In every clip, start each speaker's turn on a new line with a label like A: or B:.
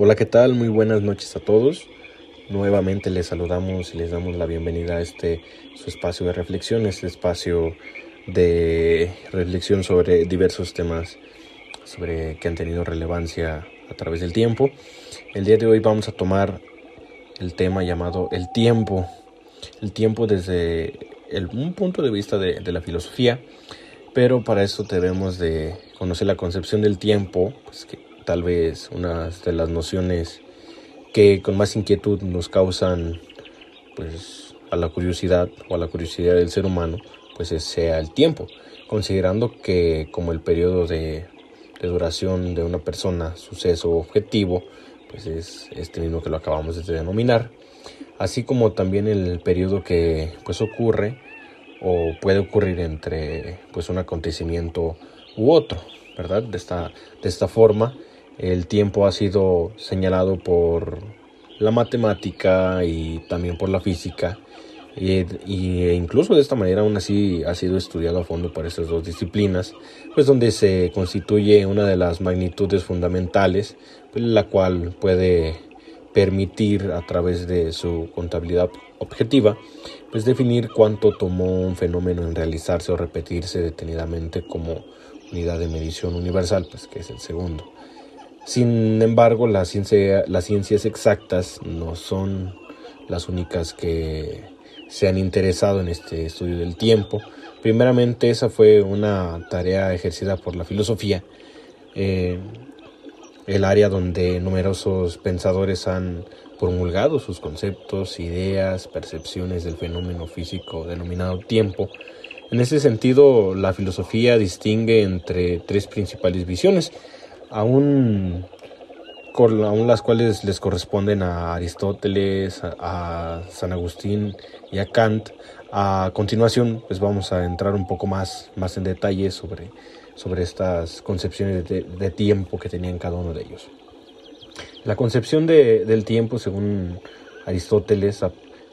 A: Hola, ¿qué tal? Muy buenas noches a todos. Nuevamente les saludamos y les damos la bienvenida a este su espacio de reflexión, este espacio de reflexión sobre diversos temas sobre que han tenido relevancia a través del tiempo. El día de hoy vamos a tomar el tema llamado el tiempo. El tiempo desde un punto de vista de, de la filosofía, pero para eso debemos de conocer la concepción del tiempo, pues que tal vez una de las nociones que con más inquietud nos causan pues a la curiosidad o a la curiosidad del ser humano pues sea el tiempo. Considerando que como el periodo de, duración de una persona suceso objetivo pues es este mismo que lo acabamos de denominar así como también el periodo que pues ocurre o puede ocurrir entre pues un acontecimiento u otro verdad de esta de esta forma el tiempo ha sido señalado por la matemática y también por la física. Y, e incluso de esta manera aún así ha sido estudiado a fondo por estas dos disciplinas, pues donde se constituye una de las magnitudes fundamentales, pues, la cual puede permitir a través de su contabilidad objetiva, pues definir cuánto tomó un fenómeno en realizarse o repetirse detenidamente como unidad de medición universal, pues que es el segundo. Sin embargo, las ciencias exactas no son las únicas que se han interesado en este estudio del tiempo. Primeramente, esa fue una tarea ejercida por la filosofía, eh, el área donde numerosos pensadores han promulgado sus conceptos, ideas, percepciones del fenómeno físico denominado tiempo. En ese sentido, la filosofía distingue entre tres principales visiones aún, aún las cuales les corresponden a Aristóteles, a, San Agustín y a Kant. A continuación, pues vamos a entrar un poco más, más en detalle sobre, sobre estas concepciones de, tiempo que tenían cada uno de ellos. La concepción del tiempo, según Aristóteles,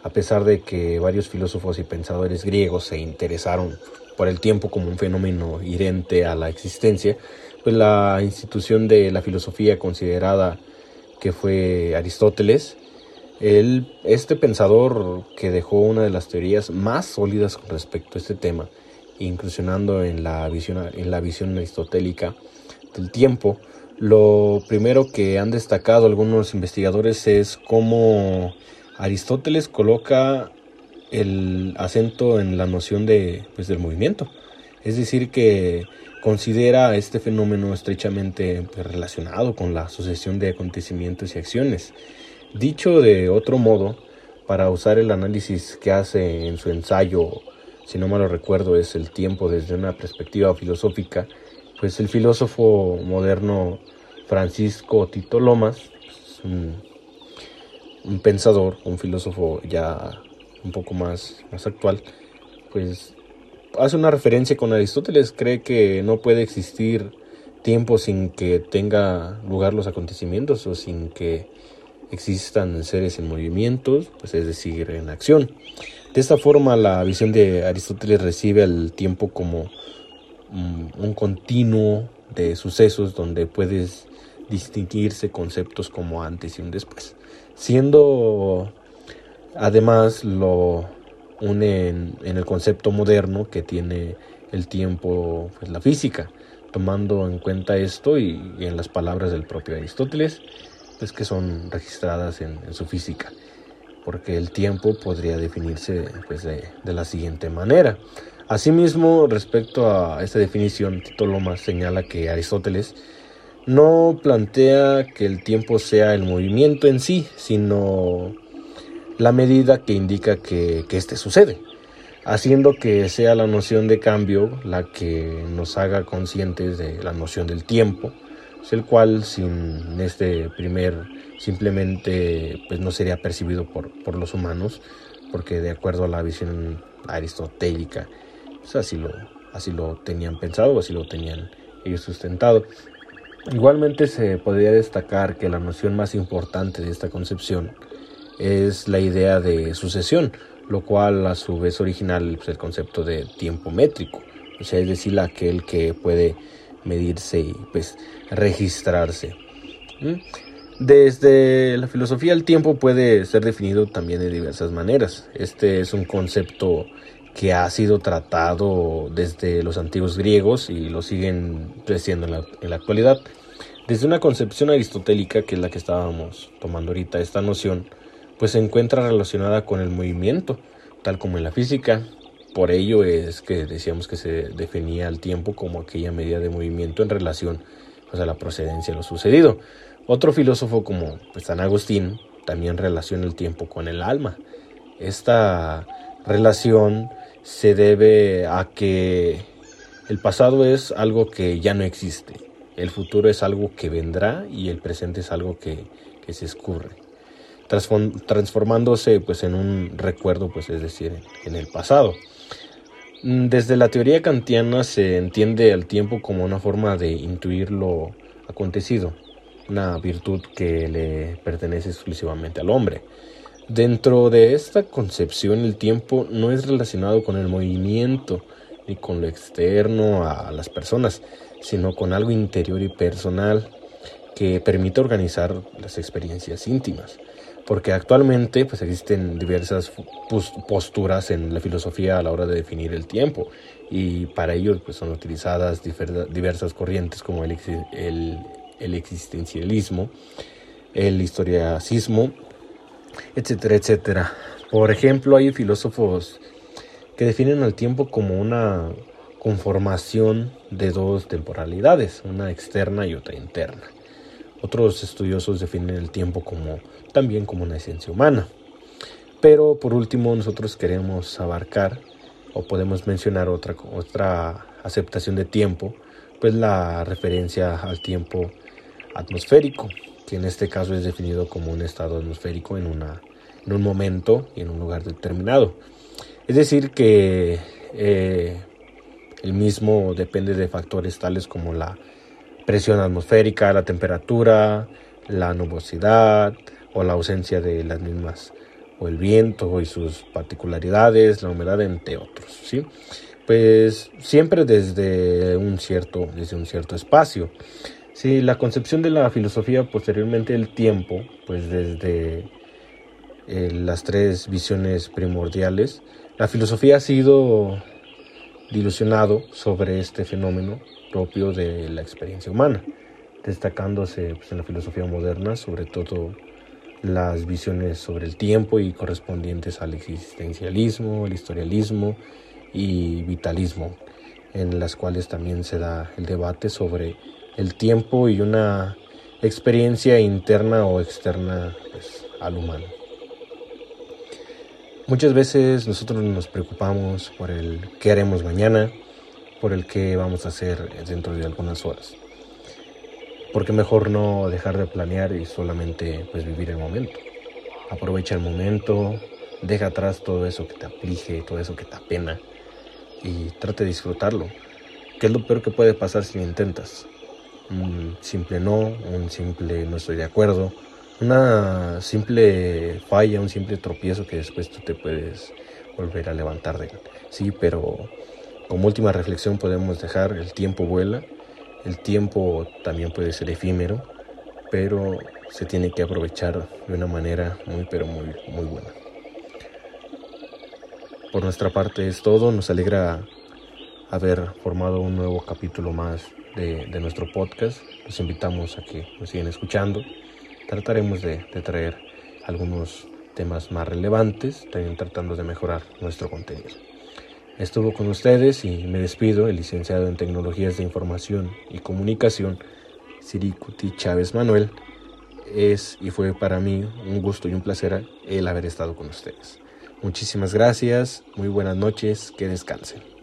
A: a, pesar de que varios filósofos y pensadores griegos se interesaron por el tiempo como un fenómeno inherente a la existencia, pues la institución de la filosofía considerada que fue Aristóteles, él, este pensador que dejó una de las teorías más sólidas con respecto a este tema, incursionando en la visión, en la visión aristotélica del tiempo, lo primero que han destacado algunos investigadores es cómo Aristóteles coloca el acento en la noción de, pues, del movimiento. Es decir, que considera este fenómeno estrechamente pues, relacionado con la sucesión de acontecimientos y acciones. Dicho de otro modo, para usar el análisis que hace en su ensayo, si no mal lo recuerdo, es el tiempo desde una perspectiva filosófica, pues el filósofo moderno Francisco Tito Lomas, un pensador, un filósofo ya un poco más, más actual, pues hace una referencia con Aristóteles, cree que no puede existir tiempo sin que tenga lugar los acontecimientos o sin que existan seres en movimientos, pues es decir, en acción. De esta forma, la visión de Aristóteles recibe el tiempo como un continuo de sucesos donde puedes distinguirse conceptos como antes y un después, siendo además lo une en, el concepto moderno que tiene el tiempo, pues la física, tomando en cuenta esto y, en las palabras del propio Aristóteles, pues que son registradas en, su física, porque el tiempo podría definirse pues, de, la siguiente manera. Asimismo, respecto a esta definición, Tito Lomas señala que Aristóteles no plantea que el tiempo sea el movimiento en sí, sino la medida que indica que, que este sucede, haciendo que sea la noción de cambio la que nos haga conscientes de la noción del tiempo, el cual sin este primer simplemente pues no sería percibido por, por los humanos, porque de acuerdo a la visión aristotélica, pues así lo, así lo tenían pensado, así lo tenían ellos sustentado. Igualmente se podría destacar que la noción más importante de esta concepción es la idea de sucesión, lo cual a su vez original el concepto de tiempo métrico, o sea, es decir, aquel que puede medirse y pues registrarse. Desde la filosofía el tiempo puede ser definido también de diversas maneras. Este es un concepto que ha sido tratado desde los antiguos griegos y lo siguen creciendo en la, actualidad. Desde una concepción aristotélica, que es la que estábamos tomando ahorita, esta noción, pues se encuentra relacionada con el movimiento, tal como en la física. Por ello es que decíamos que se definía el tiempo como aquella medida de movimiento en relación pues, a la procedencia de lo sucedido. Otro filósofo como pues, San Agustín también relaciona el tiempo con el alma. Esta relación se debe a que el pasado es algo que ya no existe, el futuro es algo que vendrá y el presente es algo que, que se escurre, transformándose pues en un recuerdo, pues es decir, en el pasado. Desde la teoría kantiana se entiende el tiempo como una forma de intuir lo acontecido, una virtud que le pertenece exclusivamente al hombre. Dentro de esta concepción el tiempo no es relacionado con el movimiento ni con lo externo a las personas, sino con algo interior y personal que permite organizar las experiencias íntimas. Porque actualmente pues, existen diversas posturas en la filosofía a la hora de definir el tiempo y para ello pues, son utilizadas diversas corrientes como el, el, existencialismo, el historiacismo etcétera, etcétera. Por ejemplo, hay filósofos que definen al tiempo como una conformación de dos temporalidades, una externa y otra interna. Otros estudiosos definen el tiempo como también como una esencia humana. Pero por último, nosotros queremos abarcar o podemos mencionar otra otra aceptación de tiempo, pues la referencia al tiempo atmosférico, que en este caso es definido como un estado atmosférico en, una, en un momento y en un lugar determinado. Es decir, que eh, el mismo depende de factores tales como la presión atmosférica, la temperatura, la nubosidad o la ausencia de las mismas, o el viento y sus particularidades, la humedad, entre otros. ¿sí? Pues siempre desde un cierto, desde un cierto espacio. Sí, la concepción de la filosofía posteriormente el tiempo, pues desde eh, las tres visiones primordiales, la filosofía ha sido dilucionado sobre este fenómeno propio de la experiencia humana, destacándose pues, en la filosofía moderna sobre todo las visiones sobre el tiempo y correspondientes al existencialismo, el historialismo y vitalismo, en las cuales también se da el debate sobre el tiempo y una experiencia interna o externa pues, al humano. Muchas veces nosotros nos preocupamos por el qué haremos mañana, por el qué vamos a hacer dentro de algunas horas. Porque mejor no dejar de planear y solamente pues vivir el momento. Aprovecha el momento, deja atrás todo eso que te aflige, todo eso que te apena y trate de disfrutarlo. ¿Qué es lo peor que puede pasar si lo intentas? Un simple no, un simple no estoy de acuerdo, una simple falla, un simple tropiezo que después tú te puedes volver a levantar de. Sí, pero como última reflexión podemos dejar el tiempo vuela, el tiempo también puede ser efímero, pero se tiene que aprovechar de una manera muy pero muy muy buena. Por nuestra parte es todo, nos alegra haber formado un nuevo capítulo más de, nuestro podcast. Los invitamos a que nos sigan escuchando. Trataremos de, traer algunos temas más relevantes, también tratando de mejorar nuestro contenido. Estuvo con ustedes y me despido el licenciado en Tecnologías de Información y Comunicación, Siricuti Chávez Manuel. Es y fue para mí un gusto y un placer el haber estado con ustedes. Muchísimas gracias, muy buenas noches, que descansen.